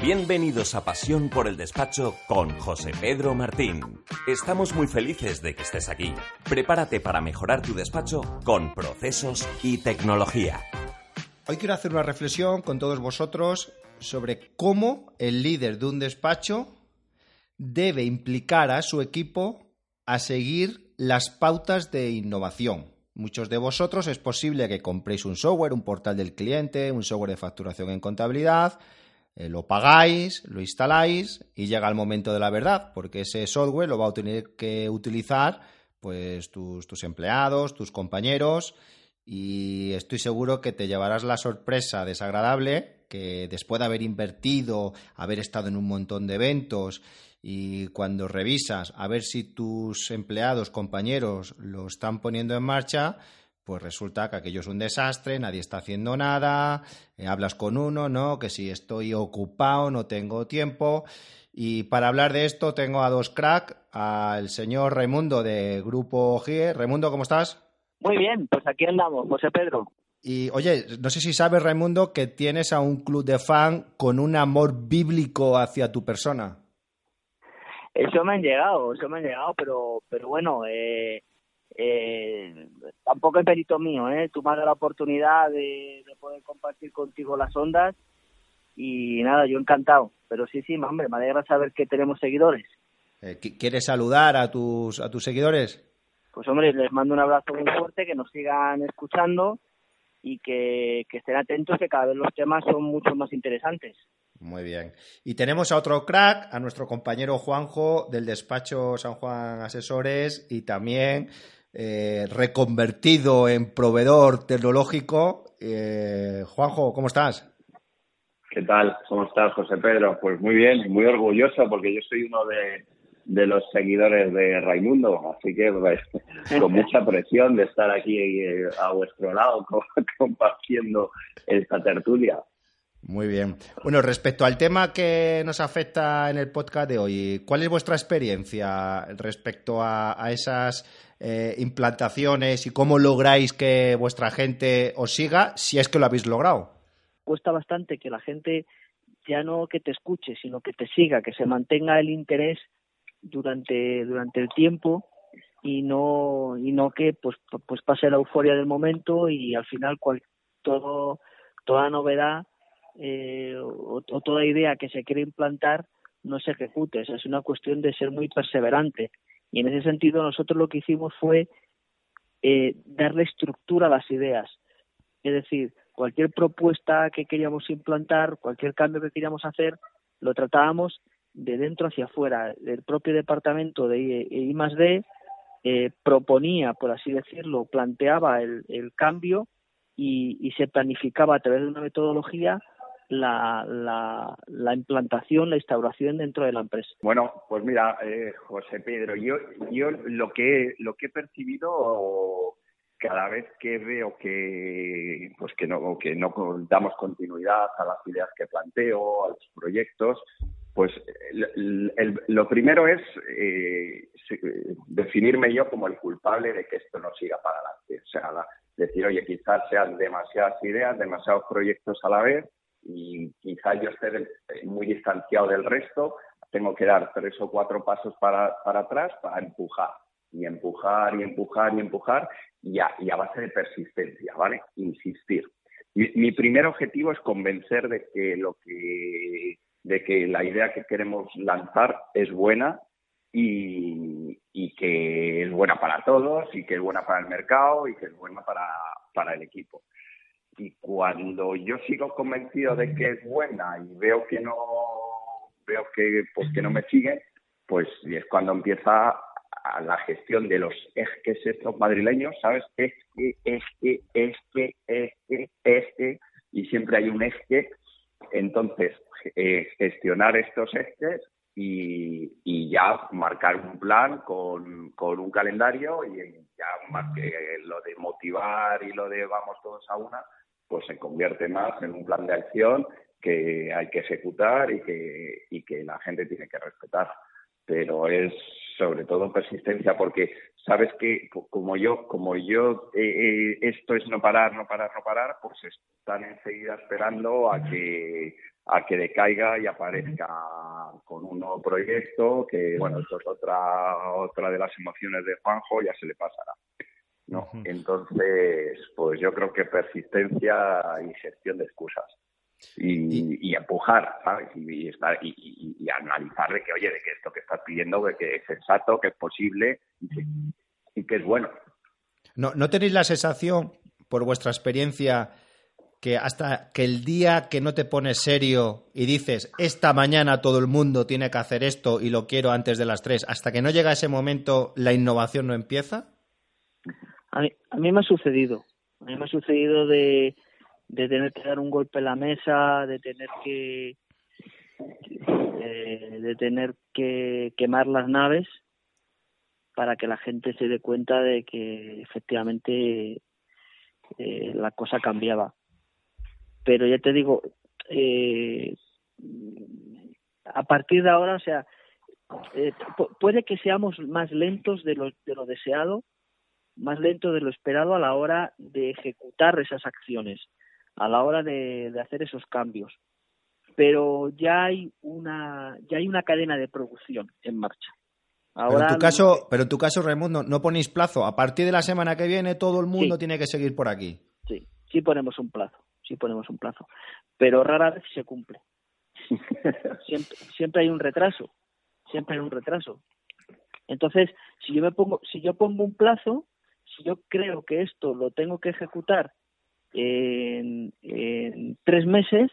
Bienvenidos a Pasión por el Despacho con José Pedro Martín. Estamos muy felices de que estés aquí. Prepárate para mejorar tu despacho con procesos y tecnología. Hoy quiero hacer una reflexión con todos vosotros sobre cómo el líder de un despacho debe implicar a su equipo a seguir las pautas de innovación. Muchos de vosotros es posible que compréis un software, un portal del cliente, un software de facturación en contabilidad, eh, lo pagáis, lo instaláis y llega el momento de la verdad, porque ese software lo va a tener que utilizar pues tus, tus empleados, tus compañeros y estoy seguro que te llevarás la sorpresa desagradable que después de haber invertido, haber estado en un montón de eventos y cuando revisas a ver si tus empleados, compañeros lo están poniendo en marcha, pues resulta que aquello es un desastre, nadie está haciendo nada, eh, hablas con uno, ¿no? Que si estoy ocupado, no tengo tiempo. Y para hablar de esto tengo a dos crack, al señor Raimundo de Grupo GIE. Raimundo, ¿cómo estás? Muy bien, pues aquí andamos, José Pedro. Y oye, no sé si sabes, Raimundo, que tienes a un club de fan con un amor bíblico hacia tu persona. Eso me han llegado, eso me han llegado, pero, pero bueno, eh, eh, tampoco es perito mío, ¿eh? Tú me has dado la oportunidad de, de, poder compartir contigo las ondas y nada, yo encantado. Pero sí, sí, hombre, me alegra saber que tenemos seguidores. Eh, ¿Quieres saludar a tus, a tus seguidores? Pues hombre, les mando un abrazo muy fuerte, que nos sigan escuchando y que, que estén atentos, que cada vez los temas son mucho más interesantes. Muy bien. Y tenemos a otro crack, a nuestro compañero Juanjo del despacho San Juan Asesores y también eh, reconvertido en proveedor tecnológico. Eh, Juanjo, ¿cómo estás? ¿Qué tal? ¿Cómo estás, José Pedro? Pues muy bien, muy orgulloso porque yo soy uno de, de los seguidores de Raimundo, así que pues, con mucha presión de estar aquí eh, a vuestro lado compartiendo esta tertulia. Muy bien. Bueno, respecto al tema que nos afecta en el podcast de hoy, ¿cuál es vuestra experiencia respecto a, a esas eh, implantaciones y cómo lográis que vuestra gente os siga, si es que lo habéis logrado? Cuesta bastante que la gente ya no que te escuche, sino que te siga, que se mantenga el interés durante, durante el tiempo y no, y no que pues, pues pase la euforia del momento y al final cual, todo, toda novedad eh, o, o, toda idea que se quiere implantar no se ejecute. es una cuestión de ser muy perseverante. Y en ese sentido nosotros lo que hicimos fue eh, darle estructura a las ideas. Es decir, cualquier propuesta que queríamos implantar, cualquier cambio que queríamos hacer, lo tratábamos de dentro hacia afuera. El propio departamento de I, más D eh, proponía, por así decirlo, planteaba el, el cambio y, y, se planificaba a través de una metodología la, la, la, implantación, la instauración dentro de la empresa? Bueno, pues mira, eh, José Pedro, yo, yo lo que lo que he percibido cada vez que veo que pues que no que no damos continuidad a las ideas que planteo, a los proyectos, pues lo primero es eh, definirme yo como el culpable de que esto no siga para adelante. O sea, la, decir, oye, quizás sean demasiadas ideas, demasiados proyectos a la vez y quizás yo esté muy distanciado del resto, tengo que dar tres o cuatro pasos para, para atrás para empujar y empujar y empujar y empujar y a, y a base de persistencia, ¿vale? Insistir. Mi, mi, primer objetivo es convencer de que lo que de que la idea que queremos lanzar es buena y, y que es buena para todos y que es buena para el mercado y que es buena para, para el equipo y cuando yo sigo convencido de que es buena y veo que no veo que pues que no me sigue pues es cuando empieza la gestión de los ejes estos madrileños sabes es que es que es que es que es que y siempre hay un eje Entonces, eh, gestionar estos ejes y, ya marcar un plan con, con un calendario y ya más que lo de motivar y lo de vamos todos a una, pues se convierte más en un plan de acción que hay que ejecutar y que, y que la gente tiene que respetar. Pero es sobre todo persistencia porque sabes que como yo como yo eh, eh, esto es no parar no parar no parar pues están enseguida esperando a que a que decaiga y aparezca con un nuevo proyecto que bueno esto es otra otra de las emociones de Juanjo ya se le pasará no entonces pues yo creo que persistencia y gestión de excusas y, empujar, ¿sabes? Y, estar, y, y, analizar de que, oye, de que esto que estás pidiendo, de que es sensato, que es posible y que, es bueno. ¿No, ¿No tenéis la sensación, por vuestra experiencia, que hasta que el día que no te pones serio y dices, esta mañana todo el mundo tiene que hacer esto y lo quiero antes de las tres, hasta que no llega ese momento, la innovación no empieza? A mí, a mí me ha sucedido. A mí me ha sucedido de, de tener que dar un golpe en la mesa, de tener que eh, de tener que quemar las naves para que la gente se dé cuenta de que efectivamente eh, la cosa cambiaba. Pero ya te digo, eh, a partir de ahora, o sea, puede que seamos más lentos de lo, de lo deseado, más lentos de lo esperado a la hora de ejecutar esas acciones a la hora de, hacer esos cambios. Pero ya hay una ya hay una cadena de producción en marcha. pero en tu caso, pero en tu caso, Raimundo, no ponéis plazo. A partir de la semana que viene, todo el mundo tiene que seguir por aquí. Sí, sí ponemos un plazo, sí ponemos un plazo, pero rara vez se cumple. siempre, siempre hay un retraso, siempre hay un retraso. Entonces, si yo me pongo, si yo pongo un plazo, yo creo que esto lo tengo que ejecutar en, tres meses,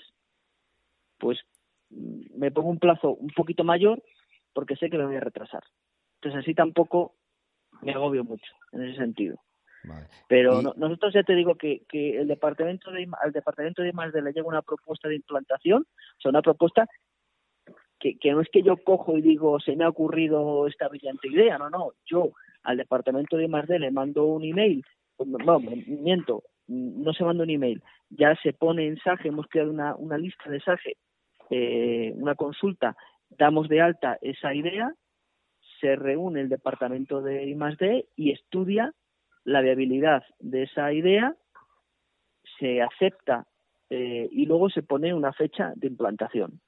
pues me pongo un plazo un poquito mayor porque sé que me voy a retrasar. Entonces así tampoco me agobio mucho en ese sentido. Pero nosotros ya te digo que, que el departamento de al departamento de más de le llega una propuesta de implantación, o sea, una propuesta que, que no es que yo cojo y digo se me ha ocurrido esta brillante idea, no, no, yo al departamento de más le mando un email, no, miento, no se manda un email, ya se pone en SAGE, hemos creado una, una lista de SAGE, eh, una consulta, damos de alta esa idea, se reúne el departamento de I+D y estudia la viabilidad de esa idea, se acepta eh, y luego se pone una fecha de implantación.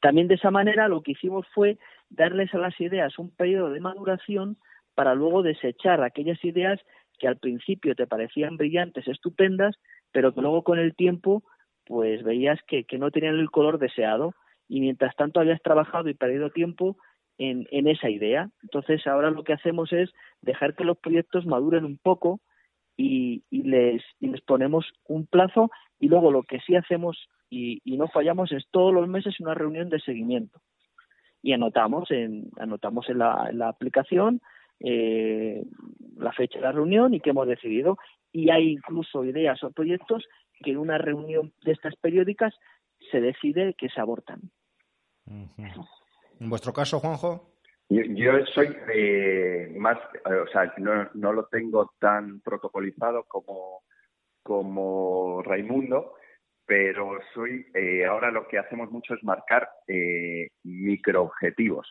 También de esa manera lo que hicimos fue darles a las ideas un periodo de maduración para luego desechar aquellas ideas que al principio te parecían brillantes, estupendas, pero que luego con el tiempo pues veías que, no tenían el color deseado y mientras tanto habías trabajado y perdido tiempo en, esa idea. Entonces ahora lo que hacemos es dejar que los proyectos maduren un poco y, les, ponemos un plazo y luego lo que sí hacemos y, no fallamos es todos los meses una reunión de seguimiento y anotamos en anotamos en la aplicación eh, la fecha de la reunión y qué hemos decidido. Y hay incluso ideas o proyectos que en una reunión de estas periódicas se decide que se abortan. ¿En vuestro caso, Juanjo? Yo, soy más, o sea, no, no, lo tengo tan protocolizado como, como Raimundo, pero soy, eh, ahora lo que hacemos mucho es marcar eh, microobjetivos.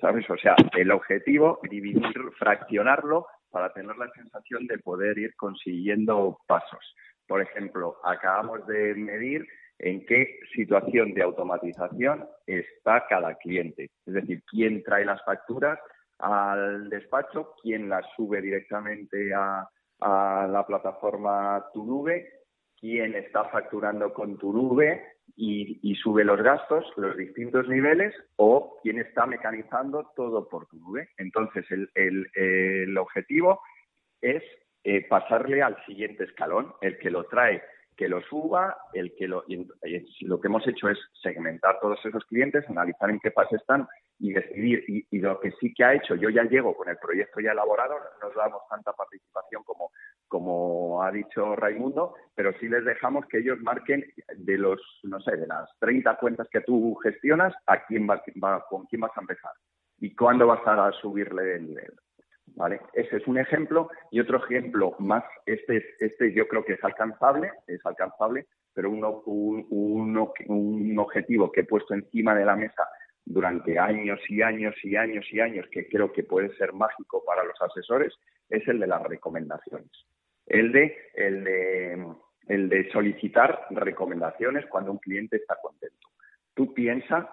¿Sabes? O sea, el objetivo, dividir, fraccionarlo para tener la sensación de poder ir consiguiendo pasos. Por ejemplo, acabamos de medir en qué situación de automatización está cada cliente. Es decir, quién trae las facturas al despacho, quién las sube directamente a, la plataforma Turube, quién está facturando con Turube, y, sube los gastos, los distintos niveles, o quien está mecanizando todo por tu nube. Entonces, el, el, objetivo es eh, pasarle al siguiente escalón, el que lo trae, que lo suba, el que lo, lo que hemos hecho es segmentar todos esos clientes, analizar en qué fase están y decidir. Y, y, lo que sí que ha hecho, yo ya llego con el proyecto ya elaborado, no nos damos tanta participación como, como ha dicho Raimundo, pero sí les dejamos que ellos marquen de los, no sé, de las 30 cuentas que tú gestionas, a quién va, con quién vas a empezar y cuándo vas a subirle de nivel. ¿Vale? Ese es un ejemplo y otro ejemplo más, este, este yo creo que es alcanzable, es alcanzable, pero uno, un, un objetivo que he puesto encima de la mesa durante años y años y años y años, que creo que puede ser mágico para los asesores, es el de las recomendaciones. El de, el de, el de solicitar recomendaciones cuando un cliente está contento. Tú piensas,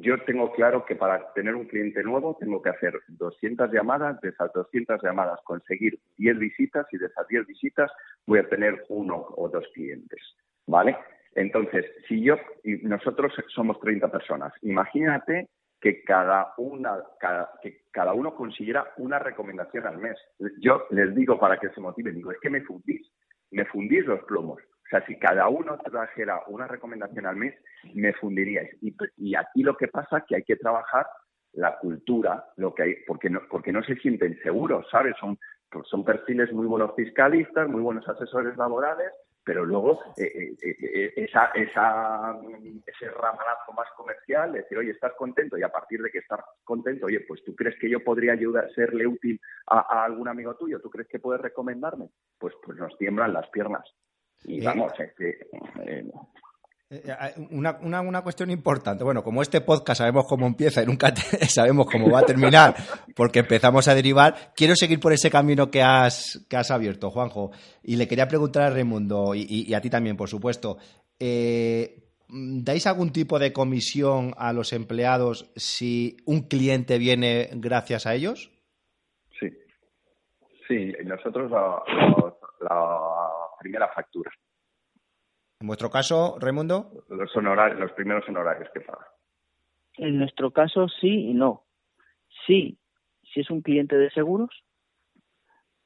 yo tengo claro que para tener un cliente nuevo tengo que hacer 200 llamadas, de esas 200 llamadas conseguir 10 visitas y de esas 10 visitas voy a tener uno o dos clientes. ¿Vale? Entonces, si yo y nosotros somos 30 personas, imagínate que cada una que cada uno consiguiera una recomendación al mes. Yo les digo para que se motiven, digo, es que me fundís, me fundís los plomos. O sea, si cada uno trajera una recomendación al mes, me fundiríais. Y, y aquí lo que pasa es que hay que trabajar la cultura, lo que hay, porque no, porque no se sienten seguros, ¿sabes? Son, son perfiles muy buenos fiscalistas, muy buenos asesores laborales, pero luego eh, eh, eh, esa, esa, ese ramalazo más comercial, decir, oye, estás contento y a partir de que estás contento, oye, pues tú crees que yo podría ayudar, serle útil a, algún amigo tuyo, tú crees que puedes recomendarme, pues, pues nos tiemblan las piernas. Y vamos, es que una, una, una, cuestión importante. Bueno, como este podcast sabemos cómo empieza y nunca sabemos cómo va a terminar, porque empezamos a derivar, quiero seguir por ese camino que has, que has abierto, Juanjo. Y le quería preguntar a Raimundo, y, a ti también, por supuesto, eh, ¿dais algún tipo de comisión a los empleados si un cliente viene gracias a ellos? Sí. Sí, nosotros la primera factura. En vuestro caso, Raimundo. Los, honorarios, los primeros honorarios que paga. En nuestro caso, sí y no. Sí, si es un cliente de seguros,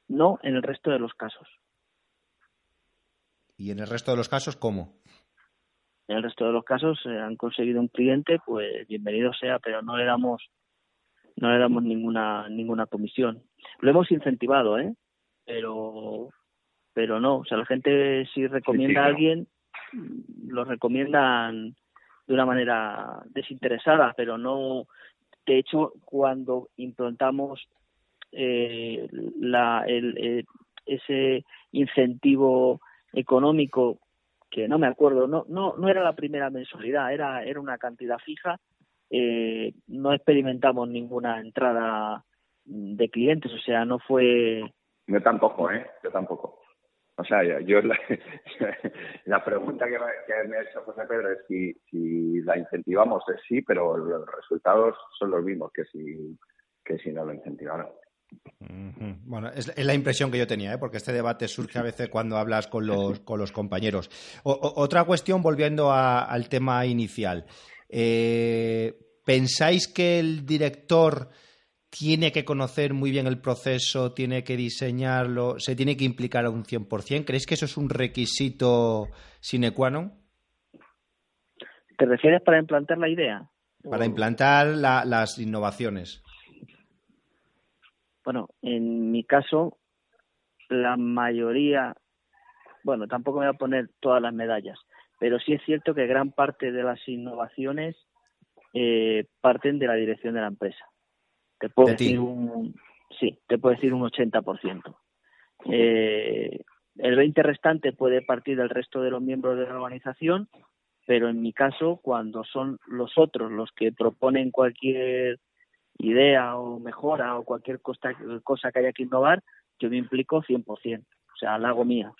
no en el resto de los casos. ¿Y en el resto de los casos cómo? En el resto de los casos eh, han conseguido un cliente, pues bienvenido sea, pero no le damos no le damos ninguna ninguna comisión. Lo hemos incentivado, ¿eh? Pero pero no, o sea, la gente si recomienda a alguien lo recomiendan de una manera desinteresada, pero no. De hecho, cuando implantamos eh, la, el, eh, ese incentivo económico, que no me acuerdo, no, no, no era la primera mensualidad, era, era una cantidad fija, eh, no experimentamos ninguna entrada de clientes, o sea, no fue. Yo tampoco, ¿eh? Yo tampoco. O sea, yo la, pregunta que me, ha hecho José Pedro es si, si la incentivamos, es sí, pero los resultados son los mismos que si, que si no lo incentivaron. Bueno, es, la impresión que yo tenía, ¿eh? porque este debate surge a veces cuando hablas con los, con los compañeros. otra cuestión, volviendo al tema inicial. Eh, ¿Pensáis que el director tiene que conocer muy bien el proceso, tiene que diseñarlo, se tiene que implicar a un 100%. ¿Crees que eso es un requisito sine qua non? ¿Te refieres para implantar la idea? Para implantar las innovaciones. Bueno, en mi caso, la mayoría, bueno, tampoco me voy a poner todas las medallas, pero sí es cierto que gran parte de las innovaciones eh, parten de la dirección de la empresa. Te puedo decir un, sí, te puedo decir un 80%. Eh, el 20 restante puede partir del resto de los miembros de la organización, pero en mi caso, cuando son los otros los que proponen cualquier idea o mejora o cualquier cosa, cosa que haya que innovar, yo me implico 100%, o sea, la hago mía.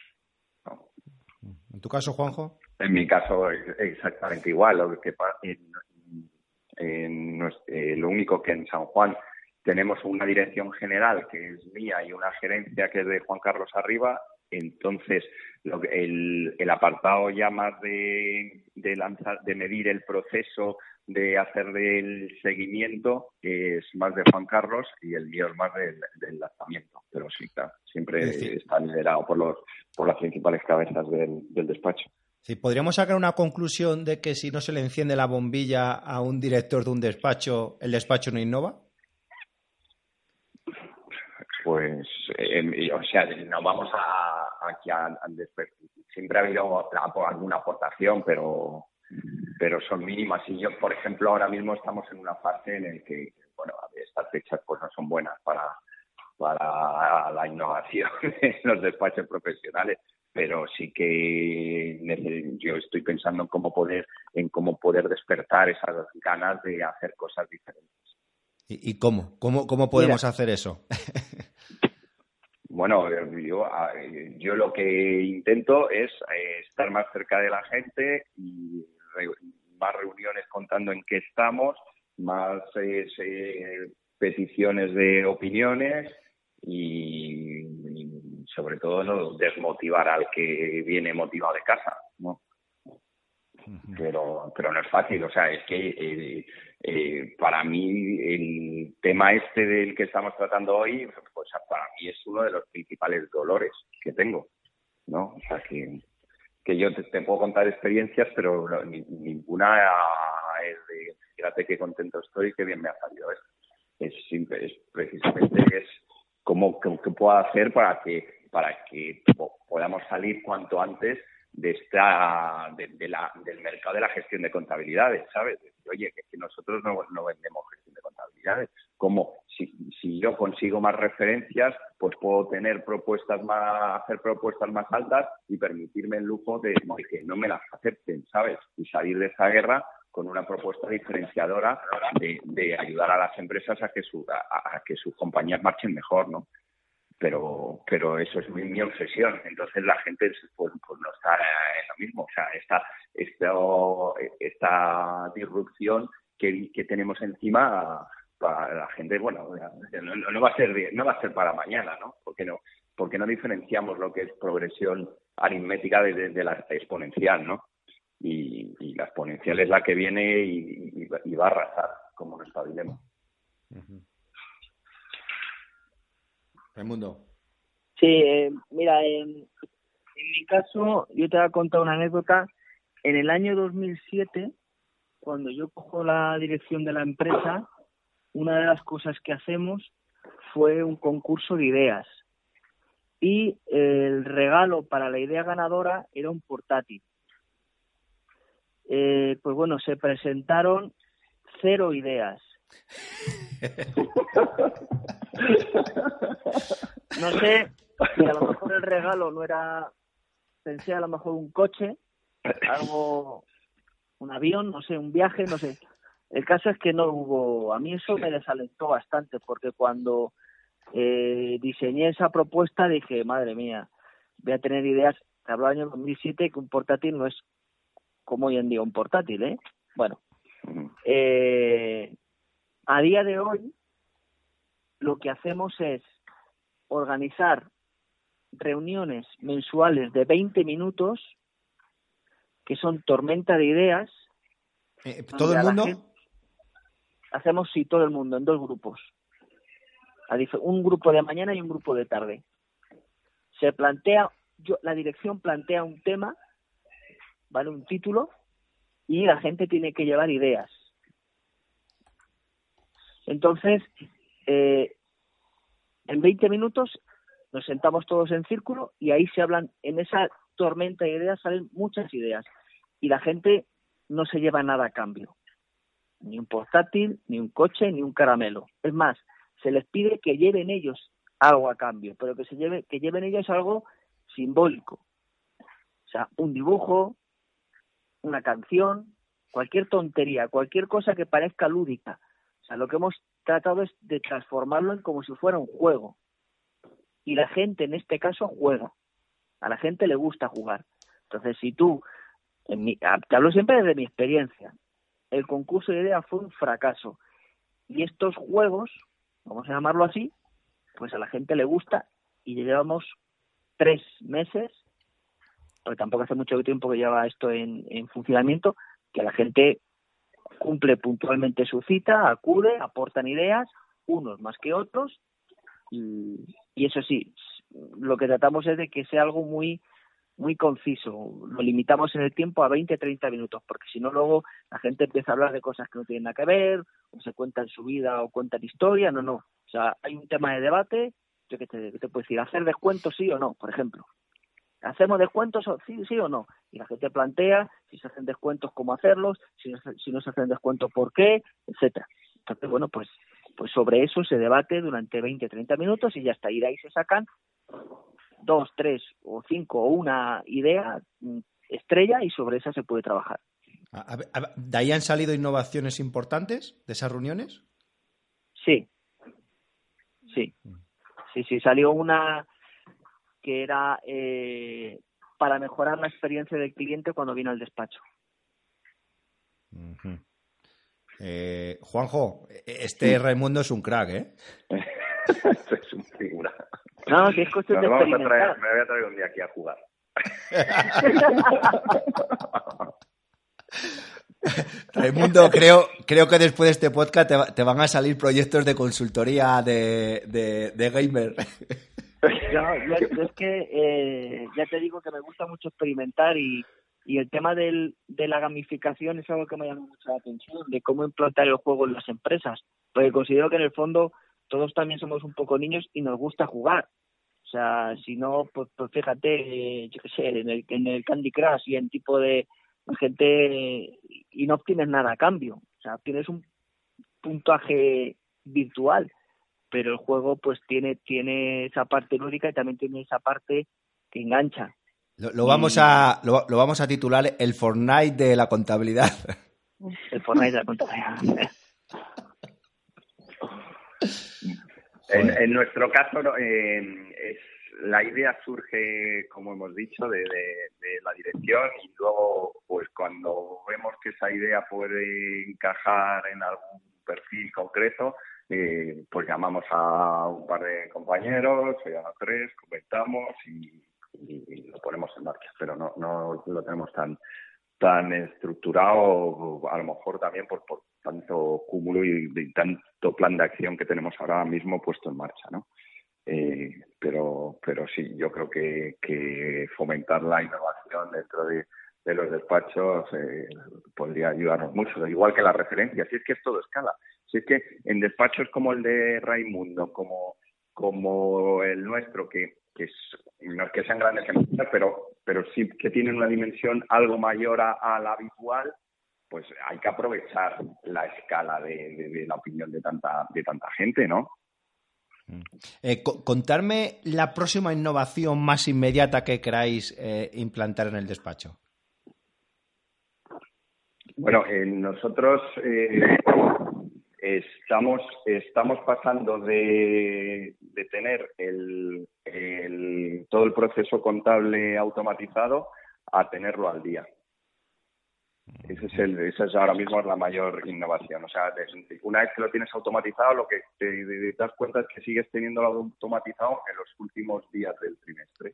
¿En tu caso, Juanjo? En mi caso, exactamente igual. Lo que eh, lo único que en San Juan tenemos una dirección general que es mía y una gerencia que es de Juan Carlos Arriba. Entonces, el, apartado ya más de, lanzar, de medir el proceso, de hacer del seguimiento, es más de Juan Carlos y el mío es más del, lanzamiento. Pero sí, siempre está liderado por, los, por las principales cabezas del despacho. ¿Podríamos sacar una conclusión de que si no se le enciende la bombilla a un director de un despacho, el despacho no innova? Pues, eh, o sea, no vamos a, aquí a, siempre ha habido alguna aportación, pero pero son mínimas. Y yo, por ejemplo, ahora mismo estamos en una fase en la que, bueno, estas fechas pues no son buenas para, para la innovación en los despachos profesionales pero sí que yo estoy pensando en cómo poder en cómo poder despertar esas ganas de hacer cosas diferentes. ¿Y, cómo? cómo? ¿Cómo podemos hacer eso? bueno, yo, yo lo que intento es eh, estar más cerca de la gente y más reuniones contando en qué estamos, más eh, peticiones de opiniones y, sobre todo no desmotivar al que viene motivado de casa, ¿no? Pero, pero no es fácil, o sea, es que eh, eh, para mí el tema este del que estamos tratando hoy, pues para mí es uno de los principales dolores que tengo, ¿no? O sea, que, que yo te, puedo contar experiencias, pero ninguna es de, fíjate qué contento estoy, qué bien me ha salido esto. Es, es precisamente es cómo qué, puedo hacer para que para que podamos salir cuanto antes de esta de, la, del mercado de la gestión de contabilidades, ¿sabes? Oye, que, nosotros no, no, vendemos gestión de contabilidades. Como si, si yo consigo más referencias, pues puedo tener propuestas más, hacer propuestas más altas y permitirme el lujo de, de que no me las acepten, ¿sabes? Y salir de esa guerra con una propuesta diferenciadora de, ayudar a las empresas a que, su, a, que sus compañías marchen mejor, ¿no? Pero, pero eso es mi, obsesión. Entonces la gente pues, pues, no está en lo mismo. O sea, esta, esta, esta disrupción que, que tenemos encima para la gente, bueno, no, va a ser no va a ser para mañana, ¿no? Porque no, porque no diferenciamos lo que es progresión aritmética de, de la exponencial, ¿no? y, la exponencial es la que viene y, va a arrasar, como nos espabilemos. Mundo Sí, eh, mira, en, en mi caso, yo te voy a contar una anécdota. En el año 2007, cuando yo cojo la dirección de la empresa, una de las cosas que hacemos fue un concurso de ideas. Y el regalo para la idea ganadora era un portátil eh, pues bueno, se presentaron cero ideas. no sé si a lo mejor el regalo no era, pensé a lo mejor un coche, algo, un avión, no sé, un viaje, no sé. El caso es que no hubo, a mí eso me desalentó bastante porque cuando eh, diseñé esa propuesta dije, madre mía, voy a tener ideas, te hablo del año 2007 que un portátil no es como hoy en día un portátil, ¿eh? Bueno, eh, a día de hoy lo que hacemos es organizar reuniones mensuales de 20 minutos que son tormenta de ideas. Eh, ¿Todo el mundo? hacemos, sí, todo el mundo, en dos grupos. Un grupo de mañana y un grupo de tarde. Se plantea, yo, la dirección plantea un tema ¿vale? Un título y la gente tiene que llevar ideas. Entonces, eh, en 20 minutos nos sentamos todos en círculo y ahí se hablan, en esa tormenta de ideas salen muchas ideas y la gente no se lleva nada a cambio. Ni un portátil, ni un coche, ni un caramelo. Es más, se les pide que lleven ellos algo a cambio, pero que se lleve, que lleven ellos algo simbólico. O sea, un dibujo, una canción, cualquier tontería, cualquier cosa que parezca lúdica. O sea, lo que hemos tratado es de transformarlo en como si fuera un juego. Y la gente en este caso juega. A la gente le gusta jugar. Entonces, si tú, en mi, ah, te hablo siempre desde mi experiencia, el concurso de ideas fue un fracaso. Y estos juegos, vamos a llamarlo así, pues a la gente le gusta y llevamos tres meses porque tampoco hace mucho tiempo que lleva esto en, funcionamiento, que la gente cumple puntualmente su cita, acude, aportan ideas, unos más que otros, y, eso sí, lo que tratamos es de que sea algo muy muy conciso, lo limitamos en el tiempo a 20, 30 minutos, porque si no luego la gente empieza a hablar de cosas que no tienen nada que ver, o se cuentan su vida o cuentan historia, no, no, o sea, hay un tema de debate yo que te, te puedo decir, hacer descuentos sí o no, por ejemplo. ¿Hacemos descuentos sí, sí o no? Y la gente plantea si se hacen descuentos, cómo hacerlos, si no, si no se hacen descuentos, por qué, etcétera. Entonces, bueno, pues, pues sobre eso se debate durante 20, 30 minutos y ya está. Y de ahí se sacan dos, tres o cinco o una idea mm, estrella y sobre esa se puede trabajar. ¿De ahí han salido innovaciones importantes de esas reuniones? Sí. Sí. Sí, sí, salió una que era eh, para mejorar la experiencia del cliente cuando viene al despacho. eh, Juanjo, este Raimundo es un crack, ¿eh? es un figura. No, que es cuestión de experimentar. me voy a traer un día aquí a jugar. Raimundo, creo, creo que después de este podcast te, te van a salir proyectos de consultoría de, de, de gamer. Yo, es que eh, ya te digo que me gusta mucho experimentar y, y el tema del, de la gamificación es algo que me llama mucho la atención, de cómo implantar el juego en las empresas, porque considero que en el fondo todos también somos un poco niños y nos gusta jugar. O sea, si no, pues, pues fíjate, eh, yo qué sé, en el, en el Candy Crush y en tipo de gente y no obtienes nada a cambio. O sea, obtienes un puntaje virtual, pero el juego pues tiene, tiene esa parte lúdica y también tiene esa parte que engancha. Lo, vamos a lo, vamos a titular el Fortnite de la contabilidad. El Fortnite de la contabilidad. en, nuestro caso es la idea surge, como hemos dicho, de, la dirección y luego, pues cuando vemos que esa idea puede encajar en algún perfil concreto, eh, pues llamamos a un par de compañeros, a tres, comentamos y, lo ponemos en marcha. Pero no, no lo tenemos tan tan estructurado, a lo mejor también por, por tanto cúmulo y, y tanto plan de acción que tenemos ahora mismo puesto en marcha, ¿no? Eh, pero, pero sí, yo creo que, que fomentar la innovación dentro de, los despachos eh, podría ayudarnos mucho, igual que la referencia. Si es que es todo escala. Si es que en despachos como el de Raimundo, como, como el nuestro, que, que no es que sean grandes empresas, pero, pero sí que tienen una dimensión algo mayor a, la habitual, pues hay que aprovechar la escala de, de la opinión de tanta, de tanta gente, ¿no? Eh, contarme la próxima innovación más inmediata que queráis eh, implantar en el despacho. Bueno, eh, nosotros estamos, estamos pasando de, de tener el, todo el proceso contable automatizado a tenerlo al día. Ese es el, esa es ahora mismo la mayor innovación. O sea, una vez que lo tienes automatizado, lo que te, das cuenta es que sigues teniéndolo automatizado en los últimos días del trimestre.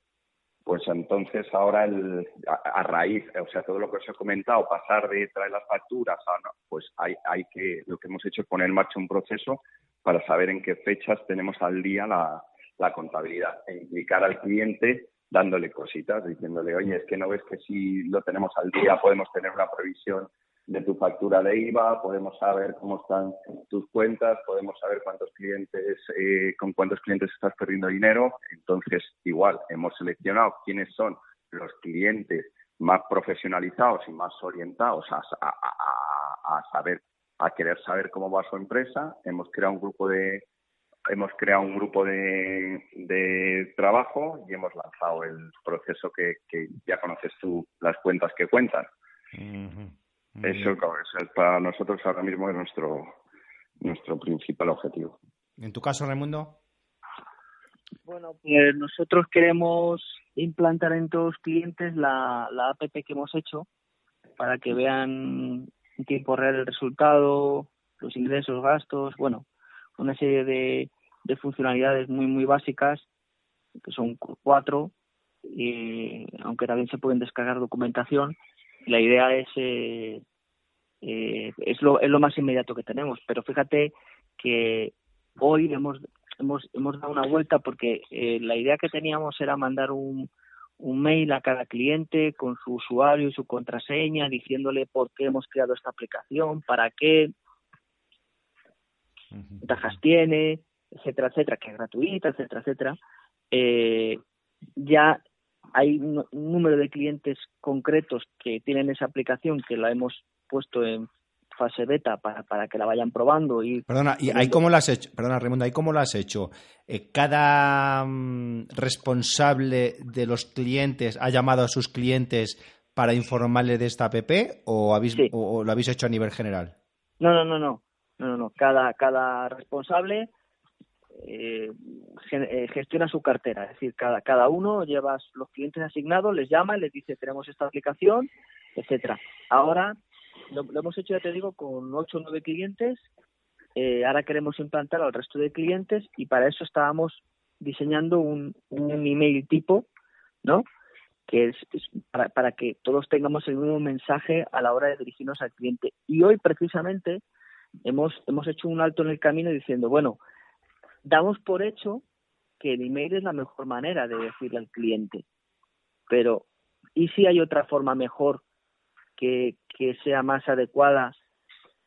Pues entonces ahora el, a, raíz, o sea, todo lo que os he comentado, pasar de traer las facturas, a, pues hay, hay que, lo que hemos hecho es poner en marcha un proceso para saber en qué fechas tenemos al día la, la contabilidad e implicar al cliente dándole cositas, diciéndole, oye, es que no ves que si lo tenemos al día podemos tener una previsión de tu factura de IVA, podemos saber cómo están tus cuentas, podemos saber cuántos clientes, eh, con cuántos clientes estás perdiendo dinero. Entonces, igual, hemos seleccionado quiénes son los clientes más profesionalizados y más orientados a, a saber, a querer saber cómo va su empresa. Hemos creado un grupo de, hemos creado un grupo de, de trabajo y hemos lanzado el proceso que, que, ya conoces tú, las cuentas que cuentan. Eso es, para nosotros ahora mismo es nuestro, nuestro principal objetivo. ¿En tu caso, Raimundo? Bueno, pues nosotros queremos implantar en todos los clientes la, la app que hemos hecho para que vean en tiempo real el resultado, los ingresos, gastos, bueno, una serie de, de funcionalidades muy, muy básicas, que son cuatro, y, aunque también se pueden descargar documentación. La idea es, eh, eh, es, lo, es lo más inmediato que tenemos, pero fíjate que hoy hemos, hemos, hemos dado una vuelta porque eh, la idea que teníamos era mandar un, un mail a cada cliente con su usuario y su contraseña diciéndole por qué hemos creado esta aplicación, para qué, ventajas tiene, etcétera, etcétera, que es gratuita, etcétera, etcétera, eh, ya hay un, número de clientes concretos que tienen esa aplicación que la hemos puesto en fase beta para, para que la vayan probando y perdona y ahí cómo lo has hecho perdona Raimundo ahí cómo lo has hecho eh, cada mm, responsable de los clientes ha llamado a sus clientes para informarle de esta app o, habéis, o, lo habéis hecho a nivel general no no no no no no, cada cada responsable eh, eh, gestiona su cartera, es decir, cada, cada uno lleva los clientes asignados, les llama, les dice tenemos esta aplicación, etcétera. Ahora lo, hemos hecho, ya te digo, con ocho o nueve clientes. Eh, ahora queremos implantar al resto de clientes y para eso estábamos diseñando un, un email tipo, ¿no? Que es, para, para que todos tengamos el mismo mensaje a la hora de dirigirnos al cliente. Y hoy precisamente hemos, hemos hecho un alto en el camino diciendo, bueno, damos por hecho que el email es la mejor manera de decirle al cliente, pero ¿y si hay otra forma mejor que, que sea más adecuada,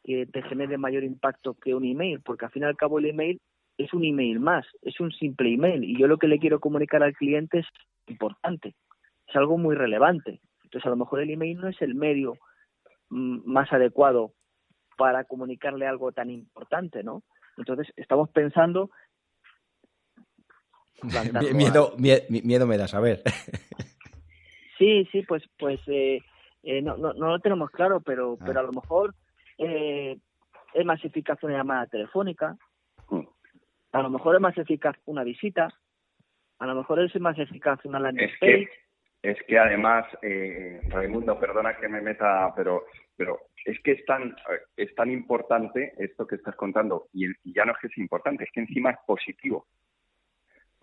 que te genere mayor impacto que un email? Porque al fin y al cabo el email es un email más, es un simple email y yo lo que le quiero comunicar al cliente es importante, es algo muy relevante. Entonces a lo mejor el email no es el medio mm, más adecuado para comunicarle algo tan importante, ¿no? Entonces estamos pensando miedo, miedo, me das, a ver. sí, sí, pues, pues eh, eh, no, no, no, lo tenemos claro, pero, ah. pero a lo mejor eh, es más eficaz una llamada telefónica, mm. a lo mejor es más eficaz una visita, a lo mejor es más eficaz una landing es page. Que, es que además, eh, Raimundo, perdona que me meta, pero, pero es que es tan, es tan importante esto que estás contando, y, y ya no es que es importante, es que encima es positivo.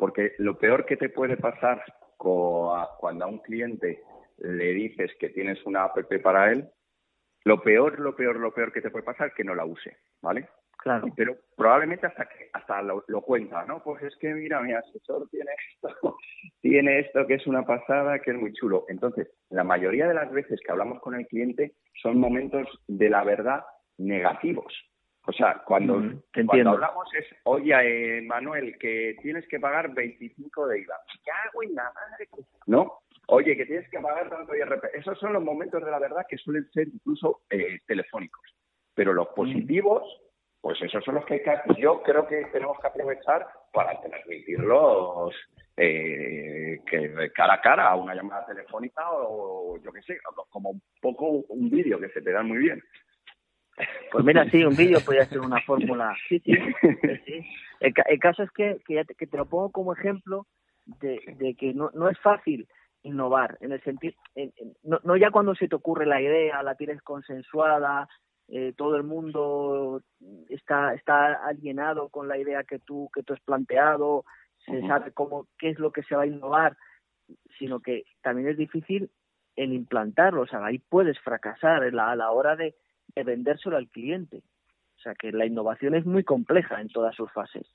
Porque lo peor que te puede pasar cuando a un cliente le dices que tienes una app para él, lo peor, lo peor, lo peor que te puede pasar es que no la use, ¿vale? Claro. Pero probablemente hasta que hasta lo, cuenta, ¿no? Pues es que mira, mi asesor tiene esto, tiene esto que es una pasada, que es muy chulo. Entonces, la mayoría de las veces que hablamos con el cliente son momentos de la verdad negativos. O sea, cuando, cuando hablamos es, oye, eh, Manuel, que tienes que pagar 25 de IVA. Ya, güey, la madre. ¿No? Oye, que tienes que pagar tanto IRP. Esos son los momentos de la verdad que suelen ser incluso eh, telefónicos. Pero los positivos, pues esos son los que, hay que yo creo que tenemos que aprovechar para transmitirlos eh, que cara a cara a una llamada telefónica o yo qué sé, como un poco un vídeo que se te da muy bien. Pues mira, sí, un vídeo podría ser una fórmula. Sí, sí. sí. El, caso es que, que, ya te, que te lo pongo como ejemplo de, de que no, no es fácil innovar, en el sentido, no, no ya cuando se te ocurre la idea, la tienes consensuada, eh, todo el mundo está, está alienado con la idea que tú, que tú has planteado, se sabe cómo, qué es lo que se va a innovar, sino que también es difícil en implantarlo, o sea, ahí puedes fracasar a la hora de, de vendérselo al cliente. O sea que la innovación es muy compleja en todas sus fases.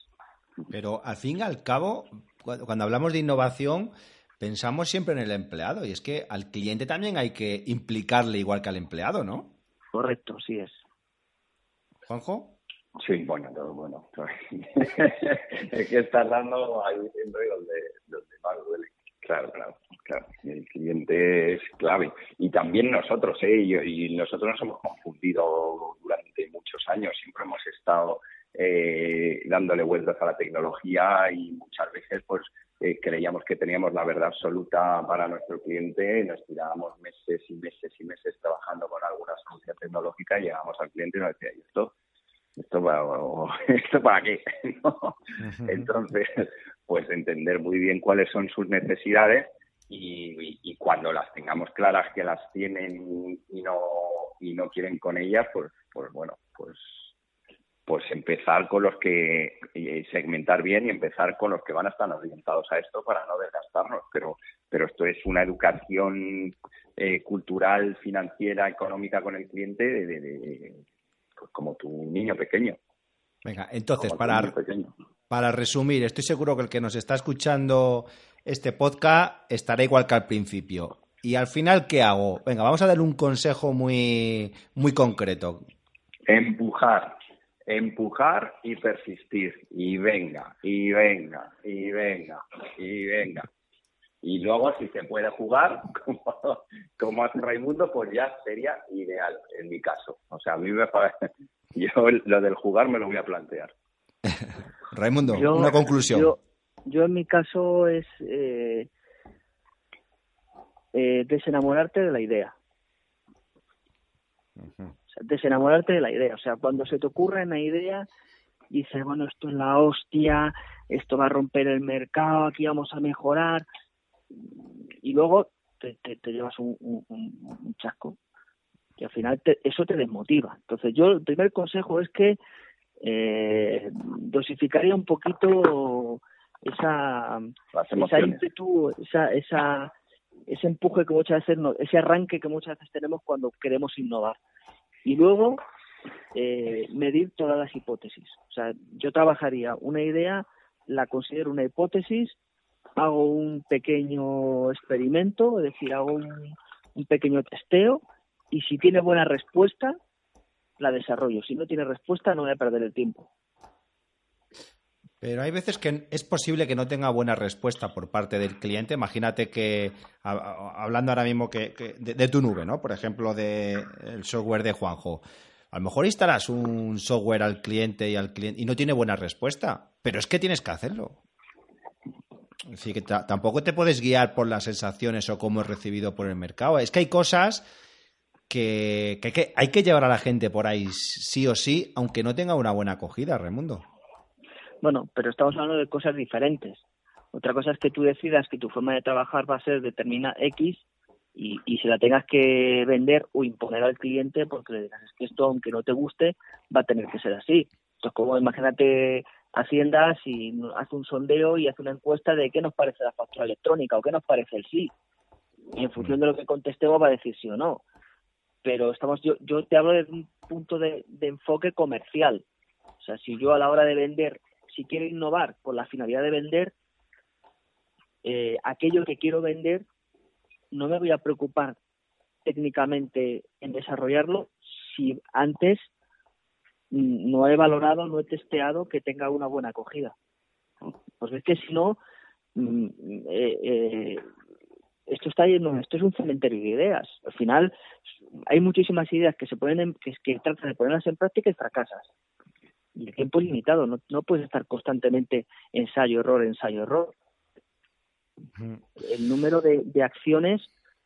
Pero al fin y al cabo, cuando hablamos de innovación, pensamos siempre en el empleado y es que al cliente también hay que implicarle igual que al empleado, ¿no? Correcto, sí es. Juanjo. Sí, bueno, todo bueno. es que estás dando ahí donde, donde más duele. Claro, claro, claro. El cliente es clave. Y también nosotros, ¿eh? Y, nosotros nos hemos confundido durante muchos años. Siempre hemos estado eh, dándole vueltas a la tecnología y muchas veces, pues, eh, creíamos que teníamos la verdad absoluta para nuestro cliente. Nos tirábamos meses y meses y meses trabajando con alguna solución tecnológica y llegamos al cliente y nos decía, ¿y esto? ¿Esto para, ¿esto para qué? Entonces, pues entender muy bien cuáles son sus necesidades y, cuando las tengamos claras que las tienen y no y no quieren con ellas, pues pues bueno, pues pues empezar con los que segmentar bien y empezar con los que van a estar orientados a esto para no desgastarnos, pero pero esto es una educación eh, cultural, financiera, económica con el cliente de, pues como tu niño pequeño. Venga, entonces, para, para resumir, estoy seguro que el que nos está escuchando este podcast estará igual que al principio. Y al final, ¿qué hago? Venga, vamos a darle un consejo muy, muy concreto. Empujar, empujar y persistir. Y venga, y venga, y venga, y venga. Y luego, si se puede jugar, como, como hace Raimundo, pues ya sería ideal, en mi caso. O sea, a mí me parece. Yo lo del jugar me lo voy a plantear. Raimundo, una conclusión. Yo, en mi caso es eh, eh, desenamorarte de la idea. desenamorarte de la idea. O sea, cuando se te ocurre una idea, dices, bueno, esto es la hostia, esto va a romper el mercado, aquí vamos a mejorar. Y luego te, llevas un, un, chasco. Y al final eso te desmotiva. Entonces, yo el primer consejo es que eh, dosificaría un poquito esa, esa ímpetu, esa, esa, ese empuje que muchas veces, ese arranque que muchas veces tenemos cuando queremos innovar. Y luego, eh, medir todas las hipótesis. O sea, yo trabajaría una idea, la considero una hipótesis, hago un pequeño experimento, es decir, hago un, un pequeño testeo y si tiene buena respuesta, la desarrollo. Si no tiene respuesta, no voy a perder el tiempo. Pero hay veces que es posible que no tenga buena respuesta por parte del cliente. Imagínate que, hablando ahora mismo que, de, tu nube, ¿no? Por ejemplo, del software de Juanjo. A lo mejor instalas un software al cliente y al cliente y no tiene buena respuesta, pero es que tienes que hacerlo. Así que tampoco te puedes guiar por las sensaciones o cómo es recibido por el mercado. Es que hay cosas que, hay que llevar a la gente por ahí sí o sí, aunque no tenga una buena acogida, Raimundo. Bueno, pero estamos hablando de cosas diferentes. Otra cosa es que tú decidas que tu forma de trabajar va a ser determina X y, y se la tengas que vender o imponer al cliente porque le digas es que esto, aunque no te guste, va a tener que ser así. Entonces, como imagínate Hacienda si hace un sondeo y hace una encuesta de qué nos parece la factura electrónica o qué nos parece el sí. Y en función de lo que contestemos va a decir sí o no pero estamos yo, yo te hablo desde un punto de, enfoque comercial. O sea, si yo a la hora de vender, si quiero innovar con la finalidad de vender, eh, aquello que quiero vender, no me voy a preocupar técnicamente en desarrollarlo si antes no he valorado, no he testeado que tenga una buena acogida. Pues es que si no, mm, eh, eh, esto está lleno, esto es un cementerio de ideas. Al final hay muchísimas ideas que se pueden que, que tratan de ponerlas en práctica y fracasas. Y el tiempo es limitado, no, no puedes estar constantemente ensayo, error, ensayo, error. El número de, de acciones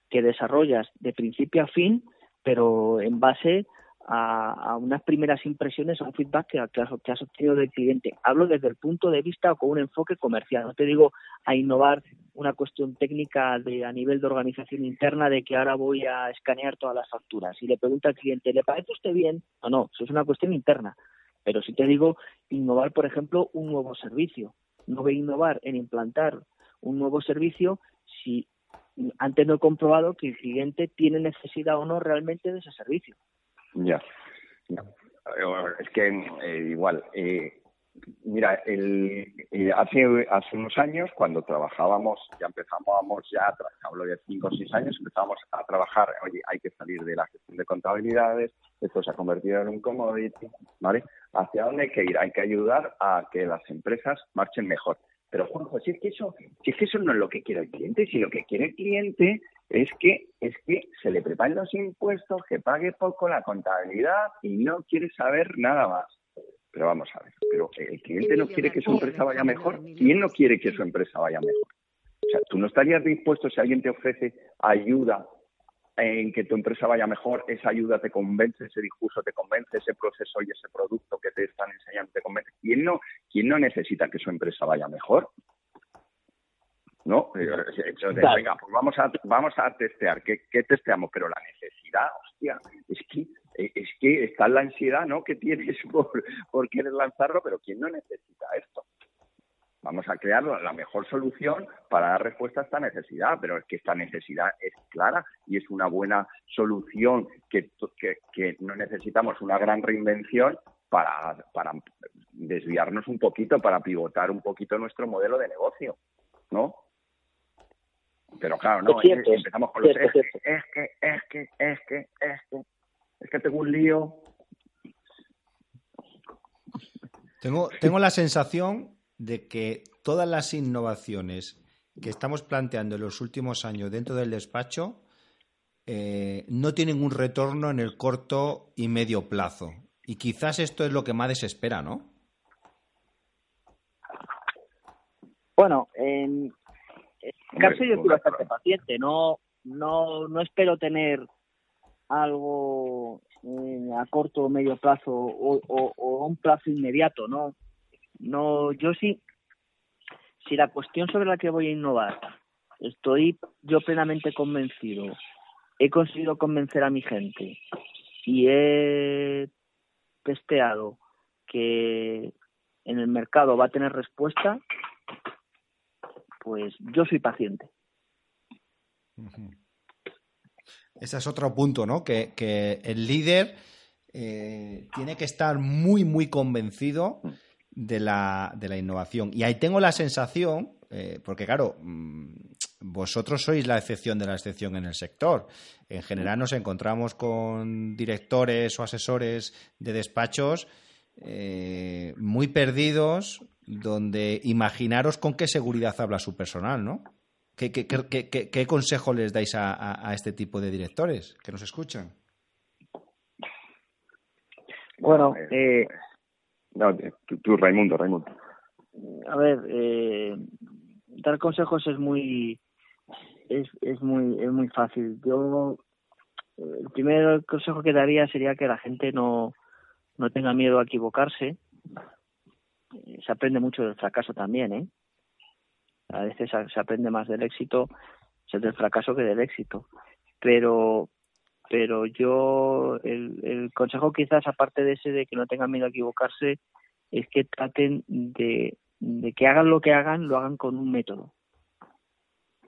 que desarrollas de principio a fin, pero en base a, unas primeras impresiones, a un feedback que, que, has, obtenido del cliente. Hablo desde el punto de vista o con un enfoque comercial. No te digo a innovar una cuestión técnica de, a nivel de organización interna de que ahora voy a escanear todas las facturas. Y le pregunta al cliente, ¿le parece usted bien? No, no, eso es una cuestión interna. Pero si te digo innovar, por ejemplo, un nuevo servicio. No voy a innovar en implantar un nuevo servicio si antes no he comprobado que el cliente tiene necesidad o no realmente de ese servicio. Ya. Es que eh, igual, eh, mira, el, eh, hace, hace unos años, cuando trabajábamos, ya empezábamos ya, hablo de cinco o seis años, empezamos a trabajar, oye, hay que salir de la gestión de contabilidades, esto se ha convertido en un commodity, ¿vale? ¿Hacia dónde hay que ir? Hay que ayudar a que las empresas marchen mejor. Pero Juanjo, si es que eso, si es que eso no es lo que quiere el cliente, si lo que quiere el cliente es que es que se le preparen los impuestos, que pague poco la contabilidad y no quiere saber nada más. Pero vamos a ver, pero el cliente no quiere que su empresa vaya mejor. ¿Quién no quiere que su empresa vaya mejor? O sea, tú no estarías dispuesto si alguien te ofrece ayuda en que tu empresa vaya mejor, esa ayuda te convence, ese discurso te convence, ese proceso y ese producto que te están enseñando te convence. ¿Quién no, quién no necesita que su empresa vaya mejor? ¿No? Entonces, venga, pues vamos a, vamos a testear. ¿Qué, ¿Qué, testeamos? Pero la necesidad, hostia, es que, es que está la ansiedad, ¿no? Que tienes por, por querer lanzarlo, pero ¿quién no necesita esto? Vamos a crear la mejor solución para dar respuesta a esta necesidad, pero es que esta necesidad es clara y es una buena solución que, que, no necesitamos una gran reinvención para, para desviarnos un poquito, para pivotar un poquito nuestro modelo de negocio, ¿no? Pero claro, no, empezamos con los es, que, es que, es que, es que, es que, es que tengo un lío. Tengo, tengo la sensación de que todas las innovaciones que estamos planteando en los últimos años dentro del despacho eh, no tienen un retorno en el corto y medio plazo. Y quizás esto es lo que más desespera, ¿no? Bueno, en, caso yo soy bastante paciente, no, no, no espero tener algo eh, a corto o medio plazo o, o, un plazo inmediato, ¿no? No, yo sí, si la cuestión sobre la que voy a innovar, estoy yo plenamente convencido, he conseguido convencer a mi gente y he testeado que en el mercado va a tener respuesta, pues yo soy paciente. Ese es otro punto, ¿no? Que, el líder eh, tiene que estar muy, muy convencido de la, de la innovación. Y ahí tengo la sensación, eh, porque claro, mm, vosotros sois la excepción de la excepción en el sector. En general nos encontramos con directores o asesores de despachos eh, muy perdidos, donde imaginaros con qué seguridad habla su personal, ¿no? ¿Qué, qué, consejo les dais a, este tipo de directores que nos escuchan? Bueno, eh, no, tú, Raimundo, Raimundo. A ver, eh, dar consejos es muy es, es muy es muy fácil. Yo el primer consejo que daría sería que la gente no no tenga miedo a equivocarse. Se aprende mucho del fracaso también, ¿eh? A veces se aprende más del éxito, del fracaso que del éxito. Pero pero yo el, consejo quizás aparte de ese de que no tengan miedo a equivocarse es que traten de, de que hagan lo que hagan lo hagan con un método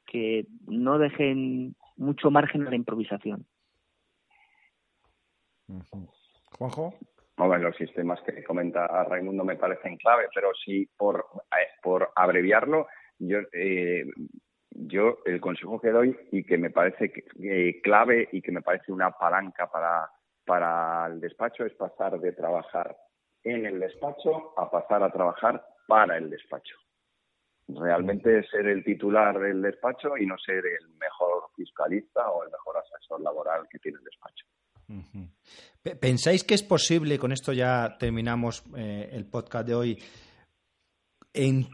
que no dejen mucho margen a la improvisación bueno, los sistemas que comenta Raimundo me parecen clave, pero sí por, eh, por abreviarlo, yo eh, yo el consejo que doy y que me parece eh, clave y que me parece una palanca para, para el despacho es pasar de trabajar en el despacho a pasar a trabajar para el despacho. Realmente ser el titular del despacho y no ser el mejor fiscalista o el mejor asesor laboral que tiene el despacho. ¿Pensáis que es posible, con esto ya terminamos eh, el podcast de hoy, en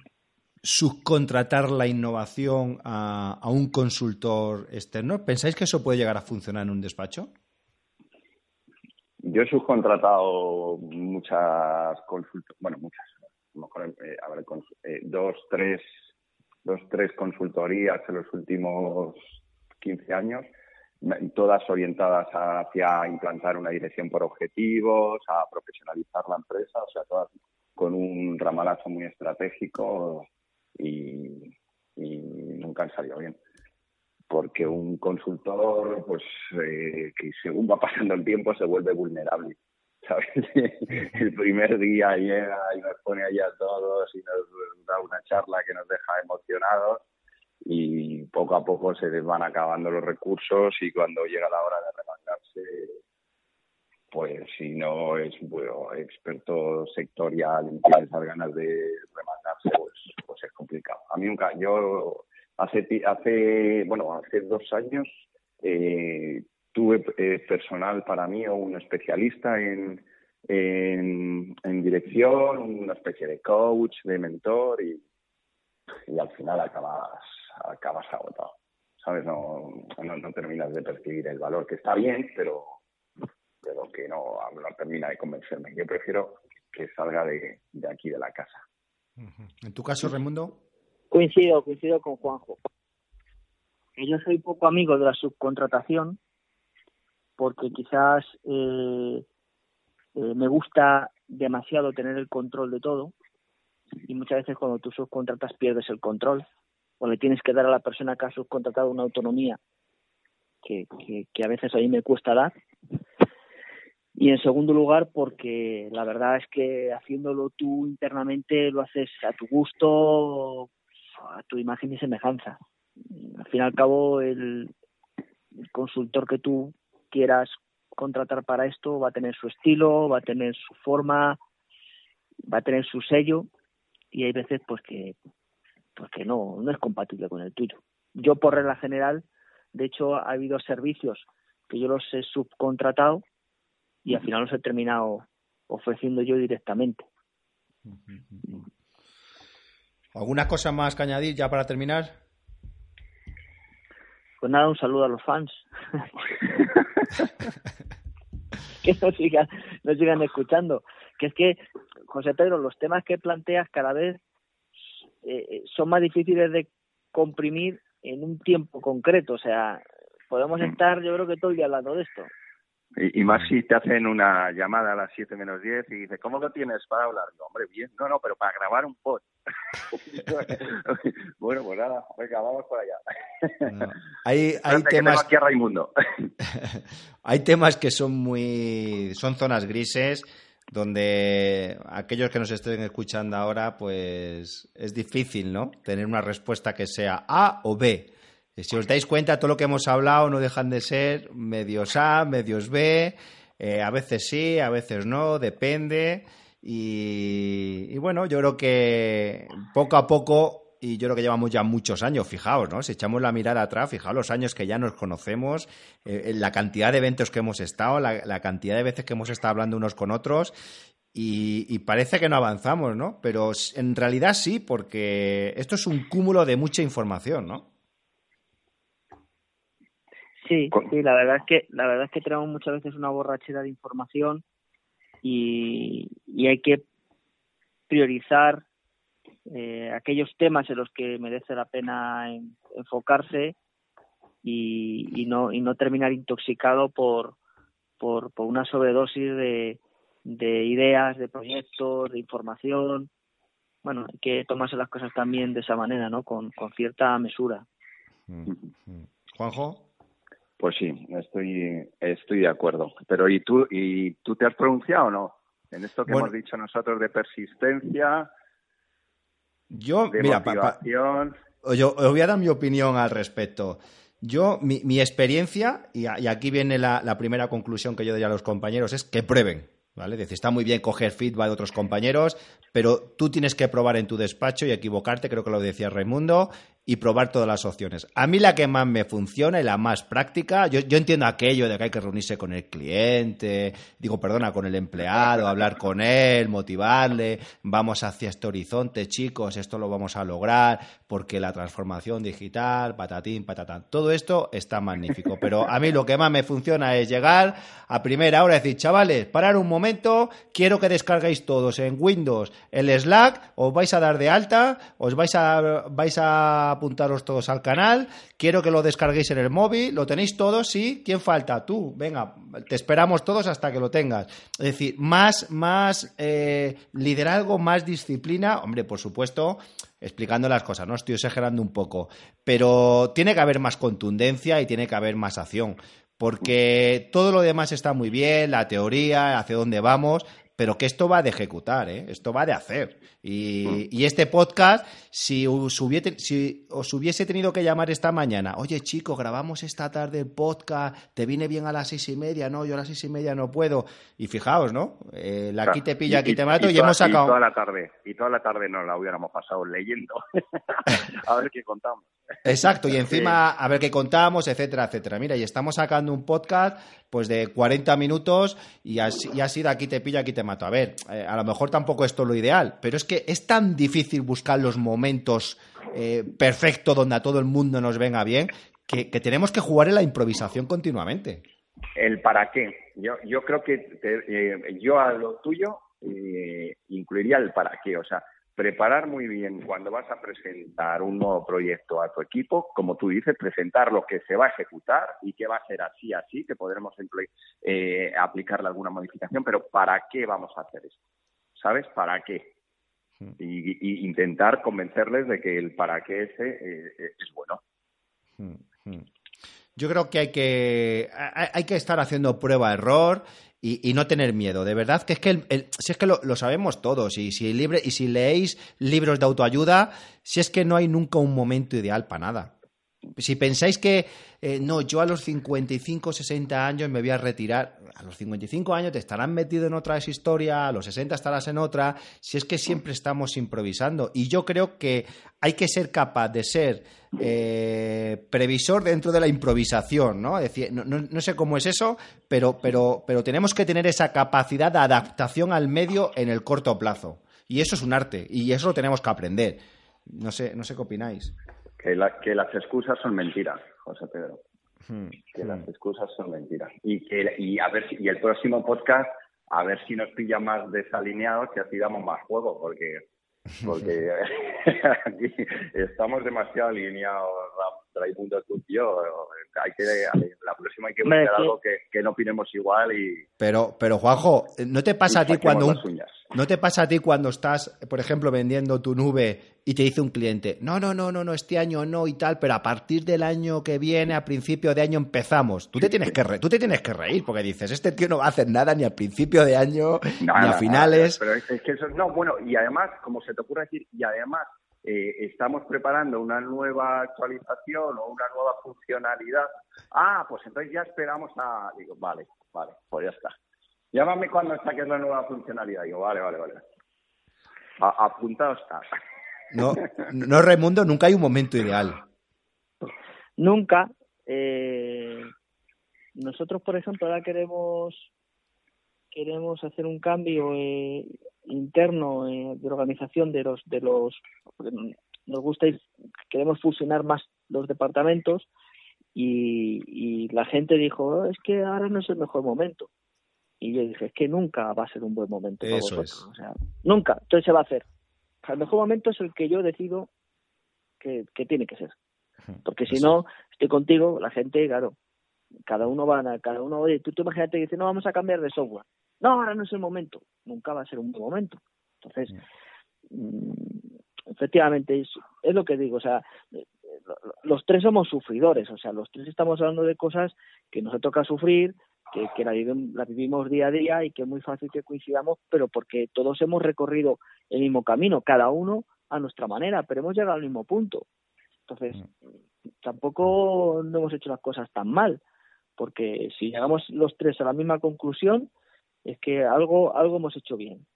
subcontratar la innovación a, un consultor externo? ¿Pensáis que eso puede llegar a funcionar en un despacho? Yo he subcontratado muchas consultorías, bueno, muchas, eh, a ver, eh, dos, tres, dos, tres consultorías en los últimos 15 años, todas orientadas hacia implantar una dirección por objetivos, a profesionalizar la empresa, o sea, todas con un ramalazo muy estratégico y, nunca han salido bien. Porque un consultor, pues, eh, que según va pasando el tiempo se vuelve vulnerable. El primer día llega y nos pone allá a todos y nos da una charla que nos deja emocionados y poco a poco se les van acabando los recursos y cuando llega la hora de remangarse, pues si no es bueno, experto sectorial y tiene esas ganas de remangarse, pues pues es complicado. A mí nunca, yo hace, hace bueno, hace dos años eh, tuve eh, personal para mí o un especialista en, en, dirección, una especie de coach, de mentor y, y al final acabas, acabas agotado. ¿Sabes? No, no, terminas de percibir el valor, que está bien, pero, pero que no, no termina de convencerme. Yo prefiero que salga de, de aquí de la casa. ¿En tu caso, Raimundo? Coincido, coincido con Juanjo. Yo soy poco amigo de la subcontratación porque quizás eh, eh, me gusta demasiado tener el control de todo y muchas veces cuando tú subcontratas pierdes el control o le tienes que dar a la persona que ha subcontratado una autonomía que, que a veces a mí me cuesta dar y en segundo lugar porque la verdad es que haciéndolo tú internamente lo haces a tu gusto, a tu imagen y semejanza. Al fin y al cabo el, consultor que tú quieras contratar para esto va a tener su estilo, va a tener su forma va a tener su sello y hay veces pues que pues que no no es compatible con el tuyo yo por regla general de hecho ha habido servicios que yo los he subcontratado y al final los he terminado ofreciendo yo directamente ¿Alguna cosa más que añadir ya para terminar? Pues nada, un saludo a los fans. que nos sigan, nos sigan escuchando. Que es que, José Pedro, los temas que planteas cada vez eh, eh, son más difíciles de comprimir en un tiempo concreto. O sea, podemos estar, yo creo que todo el día hablando de esto. Y, más si te hacen una llamada a las 7 menos 10 y dices, ¿cómo lo tienes para hablar? hombre, bien. No, no, pero para grabar un pod. bueno, pues nada, venga, vamos por allá. Hay, hay temas... Aquí a Raimundo. hay temas que son muy... son zonas grises donde aquellos que nos estén escuchando ahora, pues es difícil, ¿no? Tener una respuesta que sea A o B si os dais cuenta, todo lo que hemos hablado no dejan de ser medios A, medios B, eh, a veces sí, a veces no, depende. Y, bueno, yo creo que poco a poco, y yo creo que llevamos ya muchos años, fijaos, ¿no? Si echamos la mirada atrás, fijaos los años que ya nos conocemos, eh, la cantidad de eventos que hemos estado, la, cantidad de veces que hemos estado hablando unos con otros, y, y, parece que no avanzamos, ¿no? Pero en realidad sí, porque esto es un cúmulo de mucha información, ¿no? Sí, sí, la verdad es que la verdad es que tenemos muchas veces una borrachera de información y, hay que priorizar eh, aquellos temas en los que merece la pena enfocarse y, no y no terminar intoxicado por por, una sobredosis de, de ideas, de proyectos, de información. Bueno, hay que tomarse las cosas también de esa manera, ¿no? Con, con cierta mesura. Mm, mm. Juanjo. Pues sí, estoy, estoy de acuerdo. Pero ¿y tú, ¿y tú te has pronunciado o no? En esto que hemos dicho nosotros de persistencia, yo, mira, motivación... yo os voy a dar mi opinión al respecto. Yo, mi, mi experiencia, y, aquí viene la, la, primera conclusión que yo doy a los compañeros, es que prueben. ¿Vale? Decir, está muy bien coger feedback de otros compañeros, pero tú tienes que probar en tu despacho y equivocarte, creo que lo decía Raimundo, y probar todas las opciones. A mí la que más me funciona y la más práctica, yo, entiendo aquello de que hay que reunirse con el cliente, digo, perdona, con el empleado, hablar con él, motivarle, vamos hacia este horizonte, chicos, esto lo vamos a lograr porque la transformación digital, patatín, patatán, todo esto está magnífico, pero a mí lo que más me funciona es llegar a primera hora y decir, chavales, parar un momento, quiero que descarguéis todos en Windows el Slack, os vais a dar de alta, os vais a, vais a apuntaros todos al canal. Quiero que lo descarguéis en el móvil. ¿Lo tenéis todos? Sí. ¿Quién falta? Tú. Venga, te esperamos todos hasta que lo tengas. Es decir, más, más eh, liderazgo, más disciplina. Hombre, por supuesto, explicando las cosas, ¿no? Estoy exagerando un poco. Pero tiene que haber más contundencia y tiene que haber más acción. Porque todo lo demás está muy bien, la teoría, hacia dónde vamos, pero que esto va de ejecutar, ¿eh? esto va de hacer. Y, y este podcast, si os, hubiese, si os hubiese tenido que llamar esta mañana, oye chico, grabamos esta tarde el podcast, te viene bien a las seis y media, no, yo a las seis y media no puedo. Y fijaos, ¿no? Eh, la aquí te pillo, aquí te mato y, hemos sacado... Y toda la tarde, y toda la tarde nos la hubiéramos pasado leyendo. a ver qué contamos. Exacto, y encima a ver qué contamos, etcétera, etcétera. Mira, y estamos sacando un podcast pues de 40 minutos y así, y así de aquí te pillo, aquí te mato. A ver, eh, a lo mejor tampoco esto es lo ideal, pero es que es tan difícil buscar los momentos eh, perfectos donde a todo el mundo nos venga bien que, tenemos que jugar en la improvisación continuamente. El para qué. Yo, yo creo que eh, yo a lo tuyo incluiría el para qué. O sea, preparar muy bien cuando vas a presentar un nuevo proyecto a tu equipo, como tú dices, presentar lo que se va a ejecutar y que va a ser así, así, que podremos eh, aplicarle alguna modificación, pero ¿para qué vamos a hacer esto? ¿Sabes? ¿Para qué? Hmm. Y, intentar convencerles de que el para qué ese eh, eh, es bueno. Yo creo que hay que, hay que estar haciendo prueba-error y, no tener miedo. De verdad que es que, si es que lo, sabemos todos y si, y si leéis libros de autoayuda, si es que no hay nunca un momento ideal para nada. Si pensáis que eh, no, yo a los 55, 60 años me voy a retirar, a los 55 años te estarán metido en otra historia, a los 60 estarás en otra, si es que siempre estamos improvisando. Y yo creo que hay que ser capaz de ser eh, previsor dentro de la improvisación, ¿no? decir, no, no, sé cómo es eso, pero, pero, pero tenemos que tener esa capacidad de adaptación al medio en el corto plazo. Y eso es un arte, y eso lo tenemos que aprender. No sé, no sé qué opináis. Que, que las excusas son mentiras, José Pedro. Hmm, que las hmm. excusas son mentiras. Y, que, y, a ver y el próximo podcast, a ver si nos pilla más desalineados y así damos más juego, porque porque aquí estamos demasiado alineados, Raimundo, tú y yo. Hay que, la próxima hay que buscar algo que, que, no opinemos igual y... Pero, pero Juanjo, ¿no te pasa a ti cuando... ¿No te pasa a ti cuando estás, por ejemplo, vendiendo tu nube y te dice un cliente, no, no, no, no, no, este año no y tal, pero a partir del año que viene, a principio de año empezamos? Tú te tienes que, tú te tienes que reír porque dices, este tío no va a hacer nada ni al principio de año, ni a finales. pero es que eso, no, bueno, y además, como se te ocurre decir, y además eh, estamos preparando una nueva actualización o una nueva funcionalidad. Ah, pues entonces ya esperamos a... Digo, vale, vale, pues ya está. Llámame cuando saques la nueva funcionalidad. Digo, vale, vale, vale. apuntado está. No, no, Raimundo, nunca hay un momento ideal. Nunca. Eh, nosotros, por ejemplo, ahora queremos queremos hacer un cambio eh, interno eh, de organización de los de los nos gusta queremos fusionar más los departamentos y, y la gente dijo oh, es que ahora no es el mejor momento y yo dije, es que nunca va a ser un buen momento para vosotros. O sea, nunca. Entonces se va a hacer. el mejor momento es el que yo decido que, tiene que ser. Porque si no, estoy contigo, la gente, claro, cada uno va a, cada uno, oye, tú, tú imagínate que dice, no, vamos a cambiar de software. No, ahora no es el momento. Nunca va a ser un buen momento. Entonces, mm, efectivamente, es, es lo que digo, o sea, eh, los tres somos sufridores, o sea, los tres estamos hablando de cosas que nos toca sufrir, que, la, vivimos, día a día y que es muy fácil que coincidamos, pero porque todos hemos recorrido el mismo camino, cada uno a nuestra manera, pero hemos llegado al mismo punto. Entonces, tampoco no hemos hecho las cosas tan mal, porque si llegamos los tres a la misma conclusión, es que algo, algo hemos hecho bien.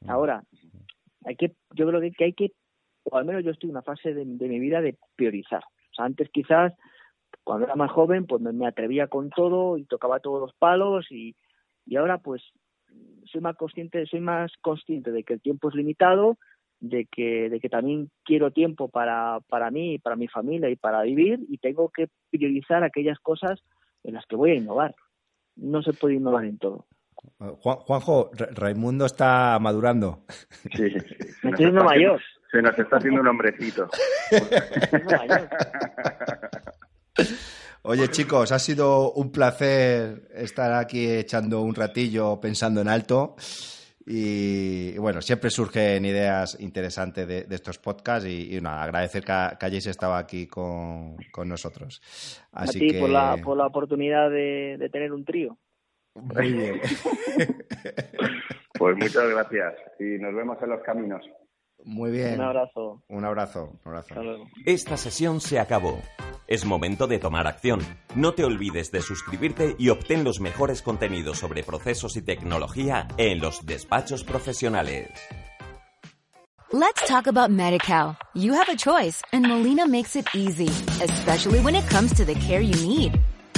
Mm. Ahora, hay que, yo creo que hay que, o al menos yo estoy en una fase de, de mi vida de priorizar. O sea, antes quizás cuando era más joven, pues me, atrevía con todo y tocaba todos los palos y, y ahora pues soy más consciente, soy más consciente de que el tiempo es limitado, de que, de que también quiero tiempo para, para mí, para mi familia y para vivir y tengo que priorizar aquellas cosas en las que voy a innovar. No se puede innovar en todo. Juanjo, Raimundo está madurando. Sí, Me estoy mayor. Se nos está haciendo un hombrecito. Oye chicos, ha sido un placer estar aquí echando un ratillo pensando en alto. Y, bueno, siempre surgen ideas interesantes de, estos podcasts y, agradecer que, hayáis estado aquí con, nosotros. Así A ti por, la, por la oportunidad de, tener un trío. Muy bien. pues muchas gracias y nos vemos en los caminos. Muy bien. Un abrazo. Un abrazo. Un abrazo. Esta sesión se acabó. Es momento de tomar acción. No te olvides de suscribirte y obtén los mejores contenidos sobre procesos y tecnología en los despachos profesionales. Let's talk about MediCal. You have a choice and Molina makes it easy, especially when it comes to the care you need.